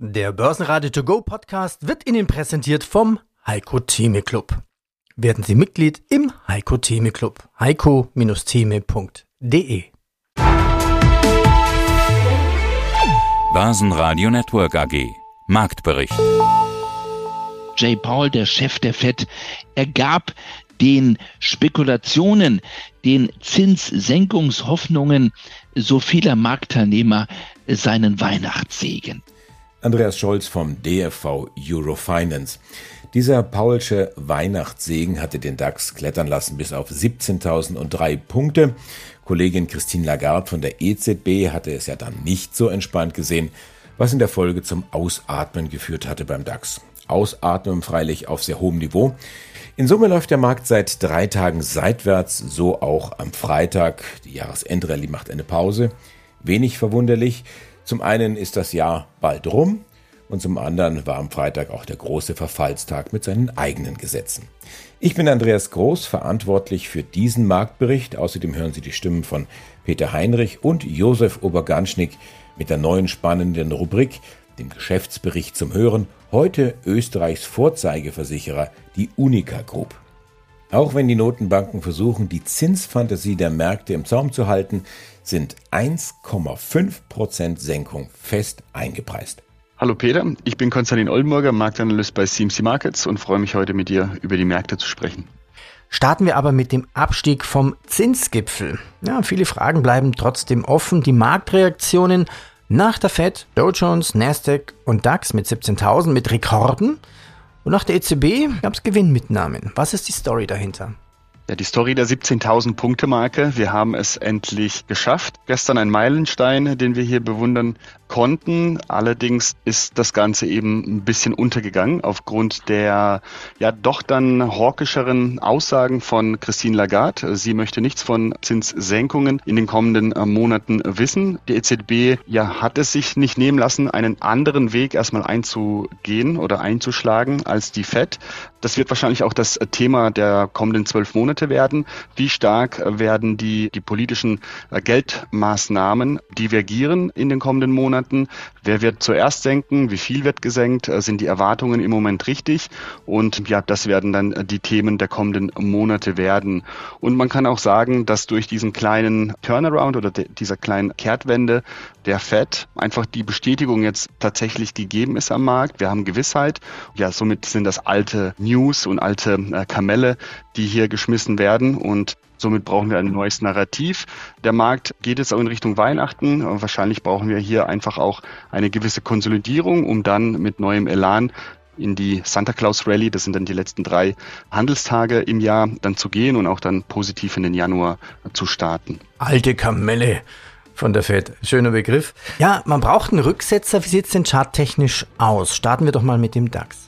Der Börsenradio To Go Podcast wird Ihnen präsentiert vom Heiko Theme Club. Werden Sie Mitglied im Heiko Theme Club. heiko-theme.de Börsenradio Network AG Marktbericht Jay Paul, der Chef der Fed, er gab den Spekulationen, den Zinssenkungshoffnungen so vieler Marktteilnehmer seinen Weihnachtssegen. Andreas Scholz vom DFV Eurofinance. Dieser Paulsche Weihnachtssegen hatte den DAX klettern lassen bis auf 17.003 Punkte. Kollegin Christine Lagarde von der EZB hatte es ja dann nicht so entspannt gesehen, was in der Folge zum Ausatmen geführt hatte beim DAX. Ausatmen freilich auf sehr hohem Niveau. In Summe läuft der Markt seit drei Tagen seitwärts, so auch am Freitag. Die Jahresendrallye macht eine Pause. Wenig verwunderlich. Zum einen ist das Jahr bald rum und zum anderen war am Freitag auch der große Verfallstag mit seinen eigenen Gesetzen. Ich bin Andreas Groß, verantwortlich für diesen Marktbericht. Außerdem hören Sie die Stimmen von Peter Heinrich und Josef Oberganschnick mit der neuen spannenden Rubrik, dem Geschäftsbericht zum Hören. Heute Österreichs Vorzeigeversicherer, die Unica Group. Auch wenn die Notenbanken versuchen, die Zinsfantasie der Märkte im Zaum zu halten, sind 1,5% Senkung fest eingepreist. Hallo Peter, ich bin Konstantin Oldenburger, Marktanalyst bei CMC Markets und freue mich heute mit dir über die Märkte zu sprechen. Starten wir aber mit dem Abstieg vom Zinsgipfel. Ja, viele Fragen bleiben trotzdem offen. Die Marktreaktionen nach der Fed, Dow Jones, Nasdaq und DAX mit 17.000 mit Rekorden. Und nach der EZB gab es Gewinnmitnahmen. Was ist die Story dahinter? Ja, die Story der 17.000 Punkte Marke. Wir haben es endlich geschafft. Gestern ein Meilenstein, den wir hier bewundern konnten. Allerdings ist das Ganze eben ein bisschen untergegangen aufgrund der ja doch dann hawkischeren Aussagen von Christine Lagarde. Sie möchte nichts von Zinssenkungen in den kommenden äh, Monaten wissen. Die EZB ja hat es sich nicht nehmen lassen, einen anderen Weg erstmal einzugehen oder einzuschlagen als die Fed. Das wird wahrscheinlich auch das Thema der kommenden zwölf Monate werden. Wie stark werden die, die politischen äh, Geldmaßnahmen divergieren in den kommenden Monaten? Wer wird zuerst senken? Wie viel wird gesenkt? Äh, sind die Erwartungen im Moment richtig? Und ja, das werden dann äh, die Themen der kommenden Monate werden. Und man kann auch sagen, dass durch diesen kleinen Turnaround oder dieser kleinen Kehrtwende der Fed einfach die Bestätigung jetzt tatsächlich gegeben ist am Markt. Wir haben Gewissheit. Ja, somit sind das alte News und alte äh, Kamelle, die hier geschmissen werden und Somit brauchen wir ein neues Narrativ. Der Markt geht jetzt auch in Richtung Weihnachten. Wahrscheinlich brauchen wir hier einfach auch eine gewisse Konsolidierung, um dann mit neuem Elan in die Santa Claus Rally, das sind dann die letzten drei Handelstage im Jahr, dann zu gehen und auch dann positiv in den Januar zu starten. Alte Kamelle von der Fed. Schöner Begriff. Ja, man braucht einen Rücksetzer. Wie sieht es denn charttechnisch aus? Starten wir doch mal mit dem DAX.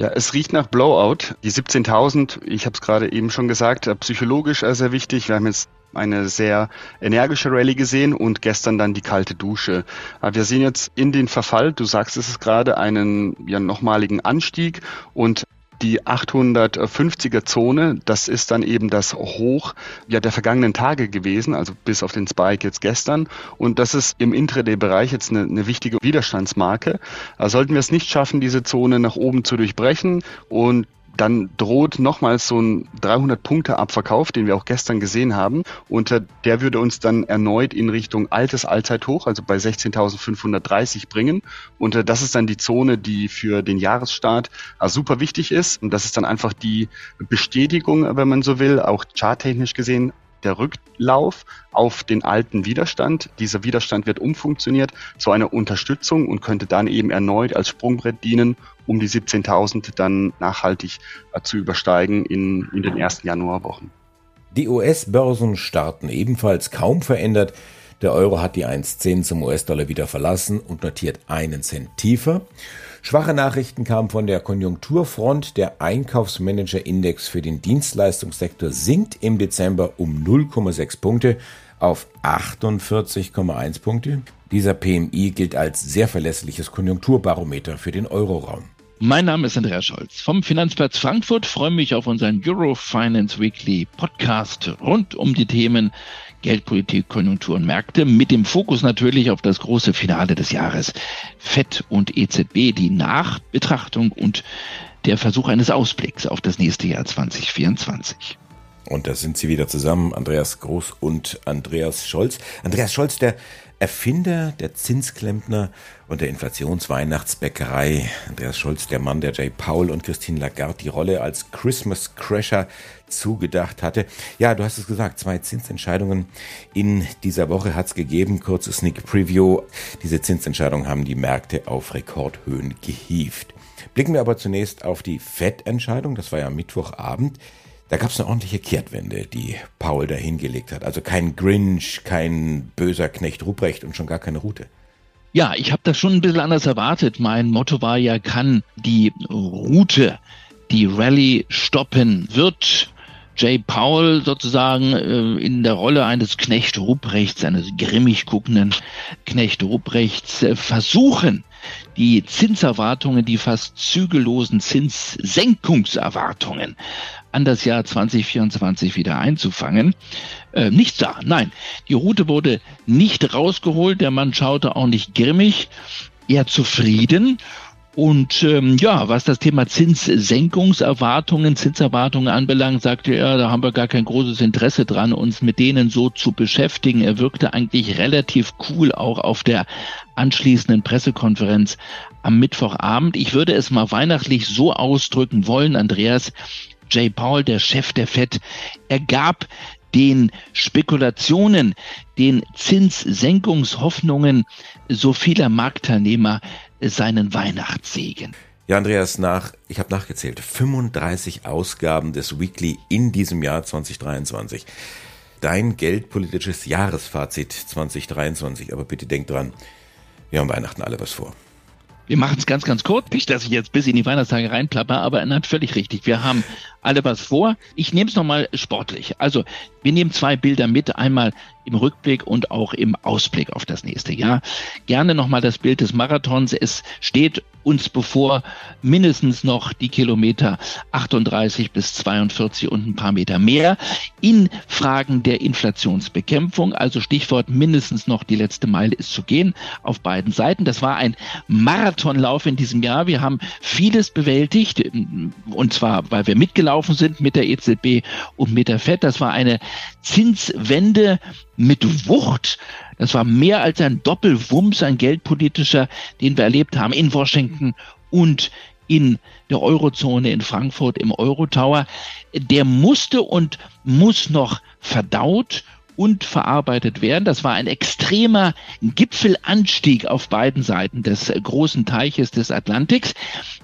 Ja, es riecht nach Blowout. Die 17.000, ich habe es gerade eben schon gesagt, äh, psychologisch sehr wichtig. Wir haben jetzt eine sehr energische Rallye gesehen und gestern dann die kalte Dusche. Äh, wir sehen jetzt in den Verfall, du sagst es gerade, einen ja, nochmaligen Anstieg und die 850er Zone, das ist dann eben das Hoch ja, der vergangenen Tage gewesen, also bis auf den Spike jetzt gestern. Und das ist im Intraday-Bereich jetzt eine, eine wichtige Widerstandsmarke. Also sollten wir es nicht schaffen, diese Zone nach oben zu durchbrechen und dann droht nochmals so ein 300-Punkte-Abverkauf, den wir auch gestern gesehen haben. Und äh, der würde uns dann erneut in Richtung altes Allzeithoch, also bei 16.530 bringen. Und äh, das ist dann die Zone, die für den Jahresstart äh, super wichtig ist. Und das ist dann einfach die Bestätigung, wenn man so will, auch charttechnisch gesehen, der Rücklauf auf den alten Widerstand. Dieser Widerstand wird umfunktioniert zu einer Unterstützung und könnte dann eben erneut als Sprungbrett dienen, um die 17.000 dann nachhaltig äh, zu übersteigen in, in den ersten Januarwochen. Die US-Börsen starten ebenfalls kaum verändert. Der Euro hat die 1,10 zum US-Dollar wieder verlassen und notiert einen Cent tiefer. Schwache Nachrichten kamen von der Konjunkturfront. Der Einkaufsmanager-Index für den Dienstleistungssektor sinkt im Dezember um 0,6 Punkte auf 48,1 Punkte. Dieser PMI gilt als sehr verlässliches Konjunkturbarometer für den Euroraum. Mein Name ist Andreas Scholz vom Finanzplatz Frankfurt. Freue mich auf unseren Eurofinance Weekly Podcast rund um die Themen Geldpolitik, Konjunktur und Märkte mit dem Fokus natürlich auf das große Finale des Jahres. FED und EZB, die Nachbetrachtung und der Versuch eines Ausblicks auf das nächste Jahr 2024. Und da sind sie wieder zusammen, Andreas Groß und Andreas Scholz. Andreas Scholz, der Erfinder der Zinsklempner und der Inflationsweihnachtsbäckerei. Andreas Scholz, der Mann, der Jay Powell und Christine Lagarde die Rolle als Christmas Crasher zugedacht hatte. Ja, du hast es gesagt, zwei Zinsentscheidungen in dieser Woche hat es gegeben. Kurzes Sneak Preview. Diese Zinsentscheidungen haben die Märkte auf Rekordhöhen gehievt. Blicken wir aber zunächst auf die FED-Entscheidung. Das war ja Mittwochabend. Da gab es eine ordentliche Kehrtwende, die Paul da hingelegt hat. Also kein Grinch, kein böser Knecht Ruprecht und schon gar keine Route. Ja, ich habe das schon ein bisschen anders erwartet. Mein Motto war ja, kann die Route die Rallye stoppen? Wird Jay Powell sozusagen äh, in der Rolle eines Knecht Ruprechts, eines grimmig guckenden Knecht Ruprechts äh, versuchen, die Zinserwartungen, die fast zügellosen Zinssenkungserwartungen an das Jahr 2024 wieder einzufangen. Äh, nichts da. Nein, die Route wurde nicht rausgeholt. Der Mann schaute auch nicht grimmig, eher zufrieden. Und ähm, ja, was das Thema Zinssenkungserwartungen, Zinserwartungen anbelangt, sagte er, da haben wir gar kein großes Interesse dran, uns mit denen so zu beschäftigen. Er wirkte eigentlich relativ cool auch auf der anschließenden Pressekonferenz am Mittwochabend. Ich würde es mal weihnachtlich so ausdrücken wollen, Andreas, Jay Paul, der Chef der FED, ergab den Spekulationen, den Zinssenkungshoffnungen so vieler Marktteilnehmer seinen Weihnachtssegen. Ja, Andreas, nach, ich habe nachgezählt, 35 Ausgaben des Weekly in diesem Jahr 2023. Dein geldpolitisches Jahresfazit 2023. Aber bitte denk dran, wir haben Weihnachten alle was vor. Wir machen es ganz, ganz kurz. Nicht, dass ich jetzt bis in die Weihnachtstage reinplapper, aber er hat völlig richtig. Wir haben alle was vor. Ich nehme es nochmal sportlich. Also, wir nehmen zwei Bilder mit. Einmal im Rückblick und auch im Ausblick auf das nächste Jahr. Gerne nochmal das Bild des Marathons. Es steht uns bevor mindestens noch die Kilometer 38 bis 42 und ein paar Meter mehr in Fragen der Inflationsbekämpfung. Also Stichwort mindestens noch die letzte Meile ist zu gehen auf beiden Seiten. Das war ein Marathonlauf in diesem Jahr. Wir haben vieles bewältigt und zwar, weil wir mitgelaufen sind mit der EZB und mit der FED. Das war eine Zinswende mit Wucht. Das war mehr als ein Doppelwumms, ein geldpolitischer, den wir erlebt haben in Washington und in der Eurozone in Frankfurt im Eurotower. Der musste und muss noch verdaut und verarbeitet werden. Das war ein extremer Gipfelanstieg auf beiden Seiten des großen Teiches des Atlantiks.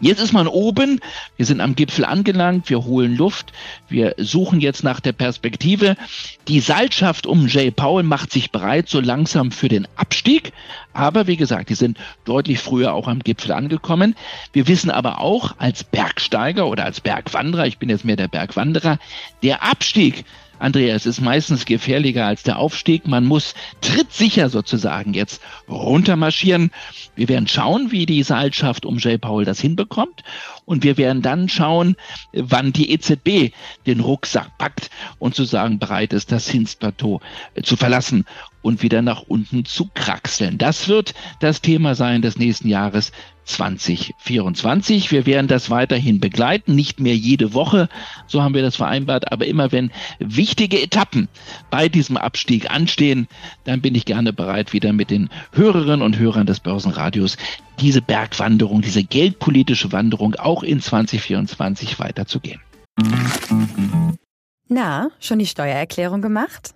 Jetzt ist man oben, wir sind am Gipfel angelangt, wir holen Luft, wir suchen jetzt nach der Perspektive. Die Seilschaft um Jay Powell macht sich bereit so langsam für den Abstieg, aber wie gesagt, die sind deutlich früher auch am Gipfel angekommen. Wir wissen aber auch als Bergsteiger oder als Bergwanderer, ich bin jetzt mehr der Bergwanderer, der Abstieg Andreas, ist meistens gefährlicher als der Aufstieg. Man muss trittsicher sozusagen jetzt runtermarschieren. Wir werden schauen, wie die Seilschaft um J. Paul das hinbekommt. Und wir werden dann schauen, wann die EZB den Rucksack packt und sozusagen bereit ist, das Zinsplateau äh, zu verlassen und wieder nach unten zu kraxeln. Das wird das Thema sein des nächsten Jahres 2024. Wir werden das weiterhin begleiten, nicht mehr jede Woche, so haben wir das vereinbart, aber immer wenn wichtige Etappen bei diesem Abstieg anstehen, dann bin ich gerne bereit, wieder mit den Hörerinnen und Hörern des Börsenradios diese Bergwanderung, diese geldpolitische Wanderung auch in 2024 weiterzugehen. Na, schon die Steuererklärung gemacht?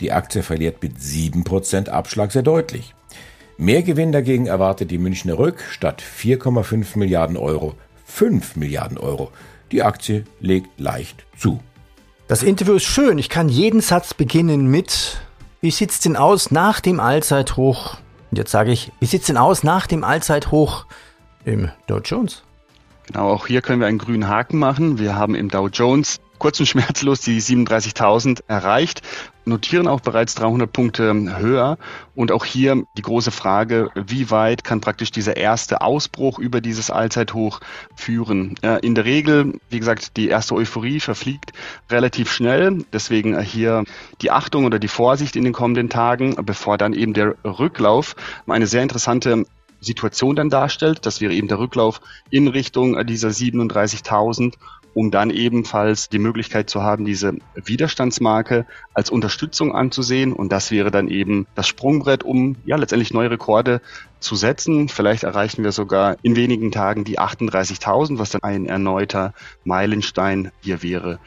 Die Aktie verliert mit 7% Abschlag sehr deutlich. Mehr Gewinn dagegen erwartet die Münchner Rück statt 4,5 Milliarden Euro 5 Milliarden Euro. Die Aktie legt leicht zu. Das Interview ist schön. Ich kann jeden Satz beginnen mit wie sieht's denn aus nach dem Allzeithoch? Und jetzt sage ich, wie sieht's denn aus nach dem Allzeithoch im Dow Jones? Genau, auch hier können wir einen grünen Haken machen. Wir haben im Dow Jones kurz und schmerzlos die 37.000 erreicht, notieren auch bereits 300 Punkte höher. Und auch hier die große Frage, wie weit kann praktisch dieser erste Ausbruch über dieses Allzeithoch führen? In der Regel, wie gesagt, die erste Euphorie verfliegt relativ schnell. Deswegen hier die Achtung oder die Vorsicht in den kommenden Tagen, bevor dann eben der Rücklauf eine sehr interessante Situation dann darstellt. Das wäre eben der Rücklauf in Richtung dieser 37.000 um dann ebenfalls die Möglichkeit zu haben, diese Widerstandsmarke als Unterstützung anzusehen. Und das wäre dann eben das Sprungbrett, um ja letztendlich neue Rekorde zu setzen. Vielleicht erreichen wir sogar in wenigen Tagen die 38.000, was dann ein erneuter Meilenstein hier wäre.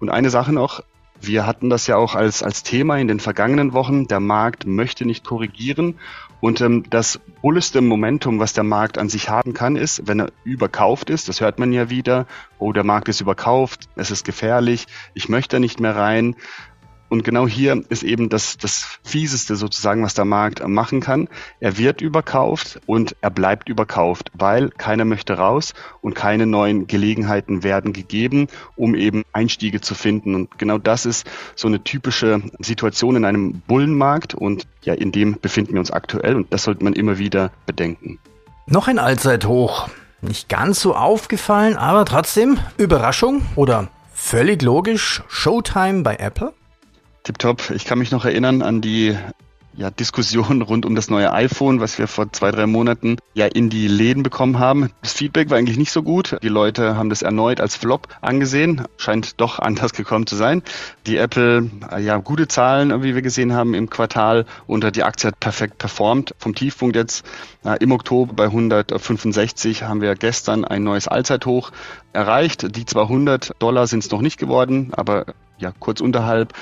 Und eine Sache noch, wir hatten das ja auch als, als Thema in den vergangenen Wochen. Der Markt möchte nicht korrigieren. Und ähm, das bulleste Momentum, was der Markt an sich haben kann, ist, wenn er überkauft ist. Das hört man ja wieder. Oh, der Markt ist überkauft. Es ist gefährlich. Ich möchte nicht mehr rein. Und genau hier ist eben das, das Fieseste sozusagen, was der Markt machen kann. Er wird überkauft und er bleibt überkauft, weil keiner möchte raus und keine neuen Gelegenheiten werden gegeben, um eben Einstiege zu finden. Und genau das ist so eine typische Situation in einem Bullenmarkt und ja, in dem befinden wir uns aktuell und das sollte man immer wieder bedenken. Noch ein Allzeithoch. Nicht ganz so aufgefallen, aber trotzdem Überraschung oder völlig logisch Showtime bei Apple? Tipptopp. Ich kann mich noch erinnern an die ja, Diskussion rund um das neue iPhone, was wir vor zwei, drei Monaten ja in die Läden bekommen haben. Das Feedback war eigentlich nicht so gut. Die Leute haben das erneut als Flop angesehen. Scheint doch anders gekommen zu sein. Die Apple, ja, gute Zahlen, wie wir gesehen haben im Quartal und die Aktie hat perfekt performt. Vom Tiefpunkt jetzt äh, im Oktober bei 165 haben wir gestern ein neues Allzeithoch erreicht. Die 200 Dollar sind es noch nicht geworden, aber ja, kurz unterhalb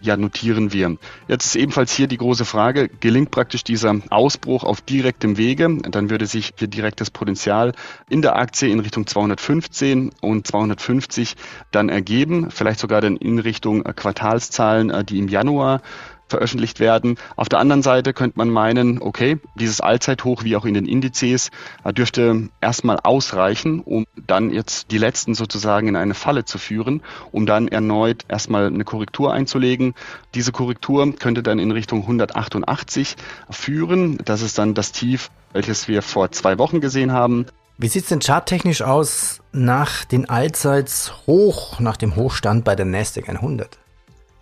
ja, notieren wir. Jetzt ist ebenfalls hier die große Frage, gelingt praktisch dieser Ausbruch auf direktem Wege, dann würde sich hier direktes Potenzial in der Aktie in Richtung 215 und 250 dann ergeben, vielleicht sogar dann in Richtung Quartalszahlen, äh, die im Januar veröffentlicht werden. Auf der anderen Seite könnte man meinen, okay, dieses Allzeithoch wie auch in den Indizes äh, dürfte erstmal ausreichen, um dann jetzt die letzten sozusagen in eine Falle zu führen, um dann erneut erstmal eine Korrektur einzulegen. Diese Korrektur könnte dann in Richtung 188 führen. Das ist dann das Tief, welches wir vor zwei Wochen gesehen haben. Wie sieht es denn charttechnisch aus nach den Allzeits hoch, nach dem Hochstand bei der Nasdaq 100?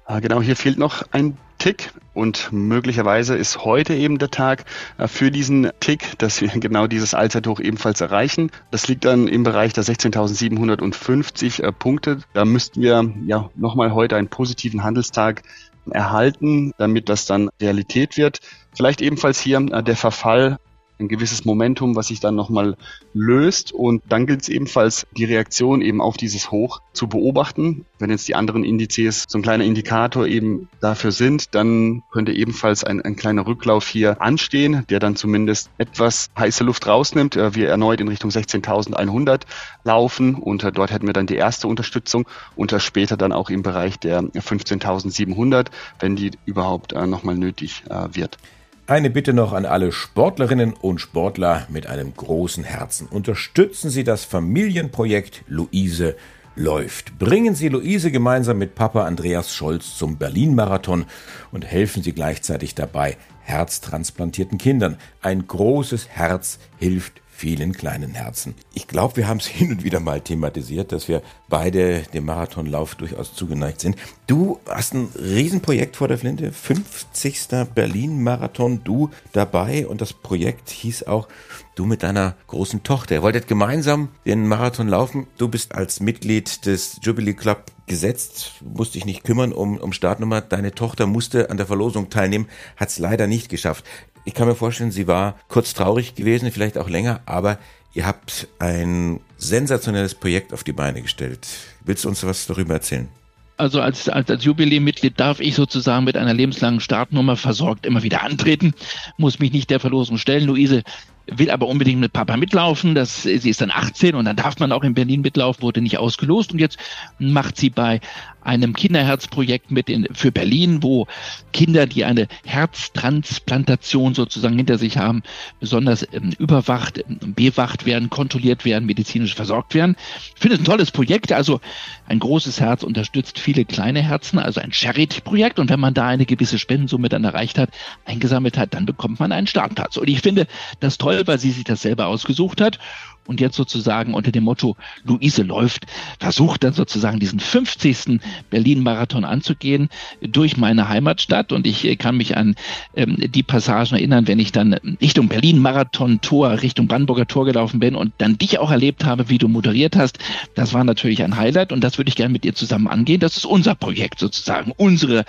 Ah, genau, hier fehlt noch ein Tick und möglicherweise ist heute eben der Tag äh, für diesen Tick, dass wir genau dieses Allzeithoch ebenfalls erreichen. Das liegt dann im Bereich der 16.750 äh, Punkte. Da müssten wir ja nochmal heute einen positiven Handelstag erhalten, damit das dann Realität wird. Vielleicht ebenfalls hier äh, der Verfall ein gewisses Momentum, was sich dann nochmal löst. Und dann gilt es ebenfalls, die Reaktion eben auf dieses Hoch zu beobachten. Wenn jetzt die anderen Indizes so ein kleiner Indikator eben dafür sind, dann könnte ebenfalls ein, ein kleiner Rücklauf hier anstehen, der dann zumindest etwas heiße Luft rausnimmt. Äh, wir erneut in Richtung 16.100 laufen und äh, dort hätten wir dann die erste Unterstützung und später dann auch im Bereich der 15.700, wenn die überhaupt äh, nochmal nötig wird. Eine Bitte noch an alle Sportlerinnen und Sportler mit einem großen Herzen. Unterstützen Sie das Familienprojekt Luise läuft. Bringen Sie Luise gemeinsam mit Papa Andreas Scholz zum Berlin-Marathon und helfen Sie gleichzeitig dabei herztransplantierten Kindern. Ein großes Herz hilft vielen kleinen Herzen. Ich glaube, wir haben es hin und wieder mal thematisiert, dass wir beide dem Marathonlauf durchaus zugeneigt sind. Du hast ein Riesenprojekt vor der Flinte, 50. Berlin-Marathon, du dabei und das Projekt hieß auch du mit deiner großen Tochter. Ihr wolltet gemeinsam den Marathon laufen. Du bist als Mitglied des Jubilee Club gesetzt, musste dich nicht kümmern um, um Startnummer. Deine Tochter musste an der Verlosung teilnehmen, hat es leider nicht geschafft. Ich kann mir vorstellen, sie war kurz traurig gewesen, vielleicht auch länger, aber ihr habt ein sensationelles Projekt auf die Beine gestellt. Willst du uns was darüber erzählen? Also als, als, als Jubiläummitglied darf ich sozusagen mit einer lebenslangen Startnummer versorgt immer wieder antreten, muss mich nicht der Verlosung stellen. Luise will aber unbedingt mit Papa mitlaufen. Das, sie ist dann 18 und dann darf man auch in Berlin mitlaufen, wurde nicht ausgelost und jetzt macht sie bei einem Kinderherzprojekt mit in, für Berlin, wo Kinder, die eine Herztransplantation sozusagen hinter sich haben, besonders ähm, überwacht, ähm, bewacht werden, kontrolliert werden, medizinisch versorgt werden. Ich finde es ein tolles Projekt. Also ein großes Herz unterstützt viele kleine Herzen, also ein Charity-Projekt. Und wenn man da eine gewisse Spendensumme dann erreicht hat, eingesammelt hat, dann bekommt man einen Startplatz. Und ich finde das toll, weil sie sich das selber ausgesucht hat und jetzt sozusagen unter dem Motto Luise läuft, versucht dann sozusagen diesen 50. Berlin-Marathon anzugehen durch meine Heimatstadt. Und ich äh, kann mich an ähm, die Passagen erinnern, wenn ich dann Richtung Berlin-Marathon-Tor, Richtung Brandenburger Tor gelaufen bin und dann dich auch erlebt habe, wie du moderiert hast. Das war natürlich ein Highlight und das würde ich gerne mit dir zusammen angehen. Das ist unser Projekt sozusagen, unsere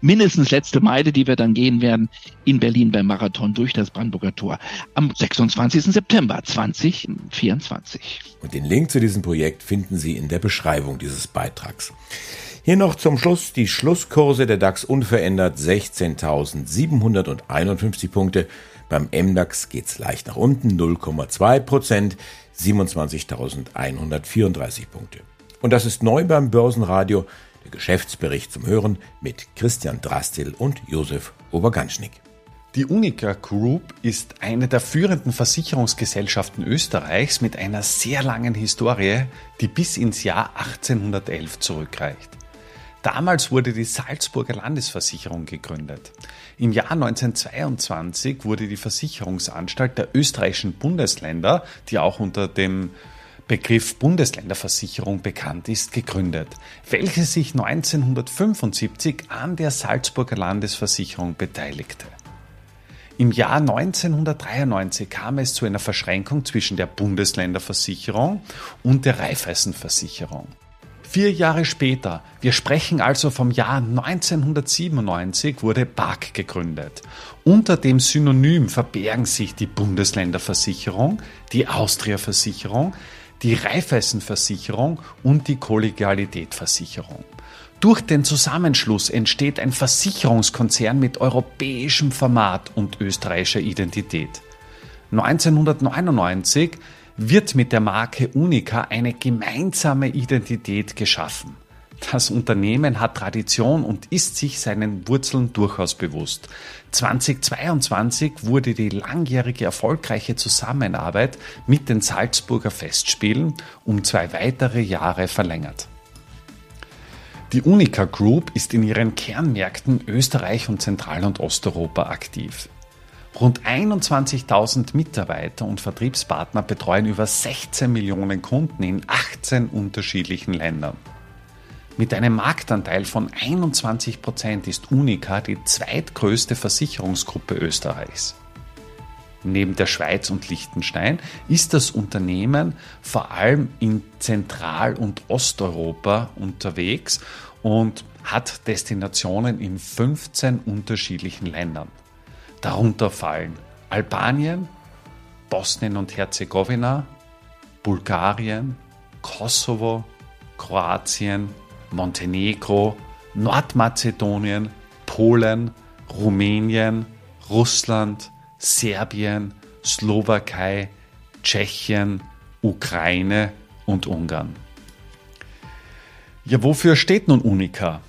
mindestens letzte Meile, die wir dann gehen werden in Berlin beim Marathon durch das Brandenburger Tor am 26. September 2024. Und den Link zu diesem Projekt finden Sie in der Beschreibung dieses Beitrags. Hier noch zum Schluss die Schlusskurse der DAX unverändert 16.751 Punkte. Beim MDAX geht's leicht nach unten 0,2 Prozent 27.134 Punkte. Und das ist neu beim Börsenradio der Geschäftsbericht zum Hören mit Christian Drastil und Josef Oberganschnick. Die Unica Group ist eine der führenden Versicherungsgesellschaften Österreichs mit einer sehr langen Historie, die bis ins Jahr 1811 zurückreicht. Damals wurde die Salzburger Landesversicherung gegründet. Im Jahr 1922 wurde die Versicherungsanstalt der österreichischen Bundesländer, die auch unter dem Begriff Bundesländerversicherung bekannt ist, gegründet, welche sich 1975 an der Salzburger Landesversicherung beteiligte. Im Jahr 1993 kam es zu einer Verschränkung zwischen der Bundesländerversicherung und der Raiffeisenversicherung. Vier Jahre später, wir sprechen also vom Jahr 1997, wurde BAG gegründet. Unter dem Synonym verbergen sich die Bundesländerversicherung, die Austria-Versicherung, die Raiffeisenversicherung und die Kollegialitätversicherung. Durch den Zusammenschluss entsteht ein Versicherungskonzern mit europäischem Format und österreichischer Identität. 1999 wird mit der Marke Unica eine gemeinsame Identität geschaffen. Das Unternehmen hat Tradition und ist sich seinen Wurzeln durchaus bewusst. 2022 wurde die langjährige erfolgreiche Zusammenarbeit mit den Salzburger Festspielen um zwei weitere Jahre verlängert. Die Unica Group ist in ihren Kernmärkten Österreich und Zentral- und Osteuropa aktiv. Rund 21.000 Mitarbeiter und Vertriebspartner betreuen über 16 Millionen Kunden in 18 unterschiedlichen Ländern. Mit einem Marktanteil von 21 Prozent ist Unica die zweitgrößte Versicherungsgruppe Österreichs. Neben der Schweiz und Liechtenstein ist das Unternehmen vor allem in Zentral- und Osteuropa unterwegs und hat Destinationen in 15 unterschiedlichen Ländern. Darunter fallen Albanien, Bosnien und Herzegowina, Bulgarien, Kosovo, Kroatien, Montenegro, Nordmazedonien, Polen, Rumänien, Russland, Serbien, Slowakei, Tschechien, Ukraine und Ungarn. Ja, wofür steht nun Unica?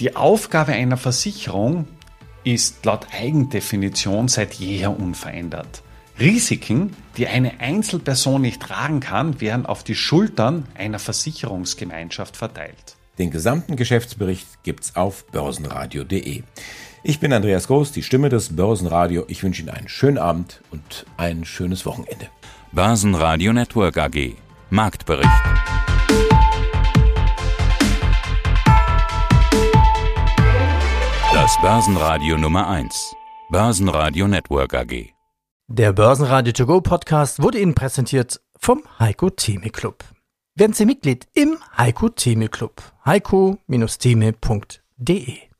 Die Aufgabe einer Versicherung ist laut Eigendefinition seit jeher unverändert. Risiken, die eine Einzelperson nicht tragen kann, werden auf die Schultern einer Versicherungsgemeinschaft verteilt. Den gesamten Geschäftsbericht gibt's auf börsenradio.de. Ich bin Andreas Groß, die Stimme des Börsenradio. Ich wünsche Ihnen einen schönen Abend und ein schönes Wochenende. Börsenradio Network AG. Marktbericht. Das Börsenradio Nummer 1. Börsenradio Network AG. Der Börsenradio To Go Podcast wurde Ihnen präsentiert vom Heiko Theme Club. Werden Sie Mitglied im Heiko Theme Club. heiko-theme.de